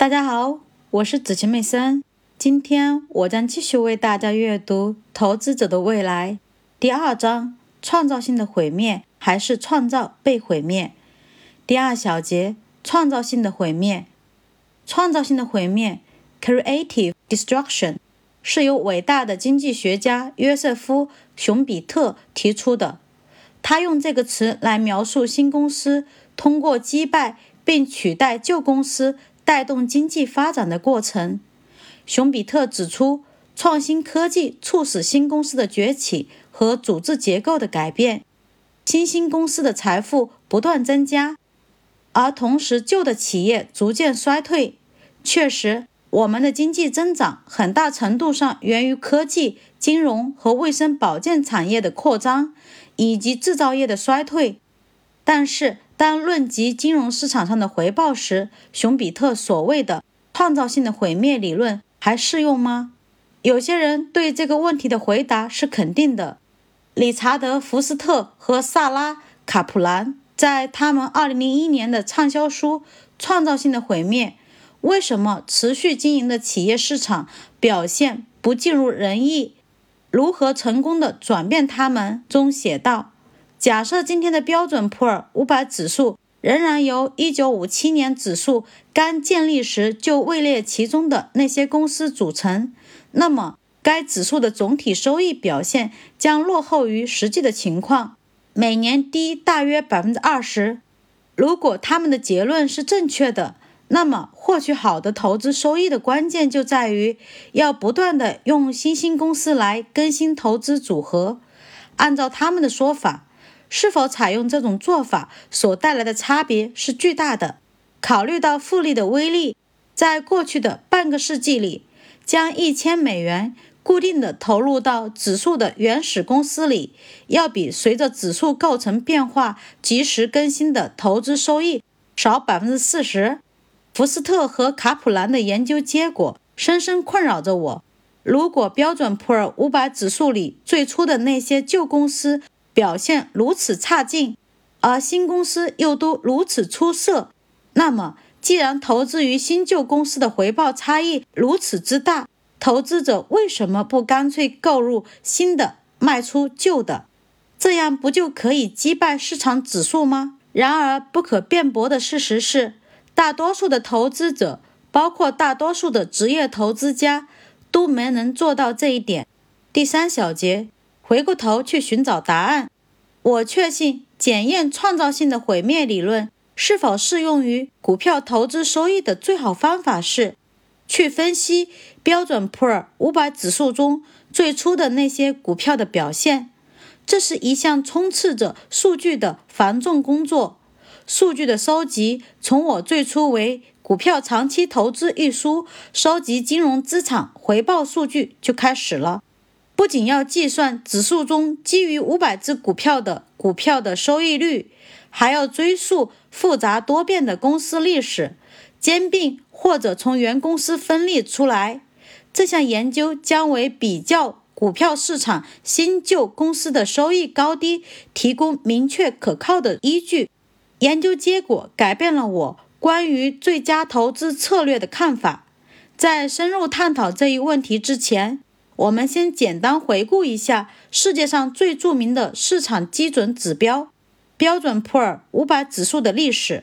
大家好，我是子晴妹森。今天我将继续为大家阅读《投资者的未来》第二章：创造性的毁灭还是创造被毁灭？第二小节：创造性的毁灭。创造性的毁灭 （creative destruction） 是由伟大的经济学家约瑟夫·熊彼特提出的。他用这个词来描述新公司通过击败并取代旧公司。带动经济发展的过程。熊彼特指出，创新科技促使新公司的崛起和组织结构的改变，新兴公司的财富不断增加，而同时旧的企业逐渐衰退。确实，我们的经济增长很大程度上源于科技、金融和卫生保健产业的扩张，以及制造业的衰退。但是，当论及金融市场上的回报时，熊彼特所谓的创造性的毁灭理论还适用吗？有些人对这个问题的回答是肯定的。理查德·福斯特和萨拉·卡普兰在他们2001年的畅销书《创造性的毁灭：为什么持续经营的企业市场表现不尽如人意？如何成功的转变它们》中写道。假设今天的标准普尔五百指数仍然由1957年指数刚建立时就位列其中的那些公司组成，那么该指数的总体收益表现将落后于实际的情况，每年低大约百分之二十。如果他们的结论是正确的，那么获取好的投资收益的关键就在于要不断的用新兴公司来更新投资组合。按照他们的说法。是否采用这种做法所带来的差别是巨大的。考虑到复利的威力，在过去的半个世纪里，将一千美元固定的投入到指数的原始公司里，要比随着指数构成变化及时更新的投资收益少百分之四十。福斯特和卡普兰的研究结果深深困扰着我。如果标准普尔五百指数里最初的那些旧公司，表现如此差劲，而新公司又都如此出色，那么既然投资于新旧公司的回报差异如此之大，投资者为什么不干脆购入新的，卖出旧的？这样不就可以击败市场指数吗？然而，不可辩驳的事实是，大多数的投资者，包括大多数的职业投资家，都没能做到这一点。第三小节。回过头去寻找答案。我确信，检验创造性的毁灭理论是否适用于股票投资收益的最好方法是，去分析标准普尔五百指数中最初的那些股票的表现。这是一项充斥着数据的繁重工作。数据的收集从我最初为《股票长期投资》一书收集金融资产回报数据就开始了。不仅要计算指数中基于五百只股票的股票的收益率，还要追溯复杂多变的公司历史，兼并或者从原公司分立出来。这项研究将为比较股票市场新旧公司的收益高低提供明确可靠的依据。研究结果改变了我关于最佳投资策略的看法。在深入探讨这一问题之前。我们先简单回顾一下世界上最著名的市场基准指标——标准普尔五百指数的历史。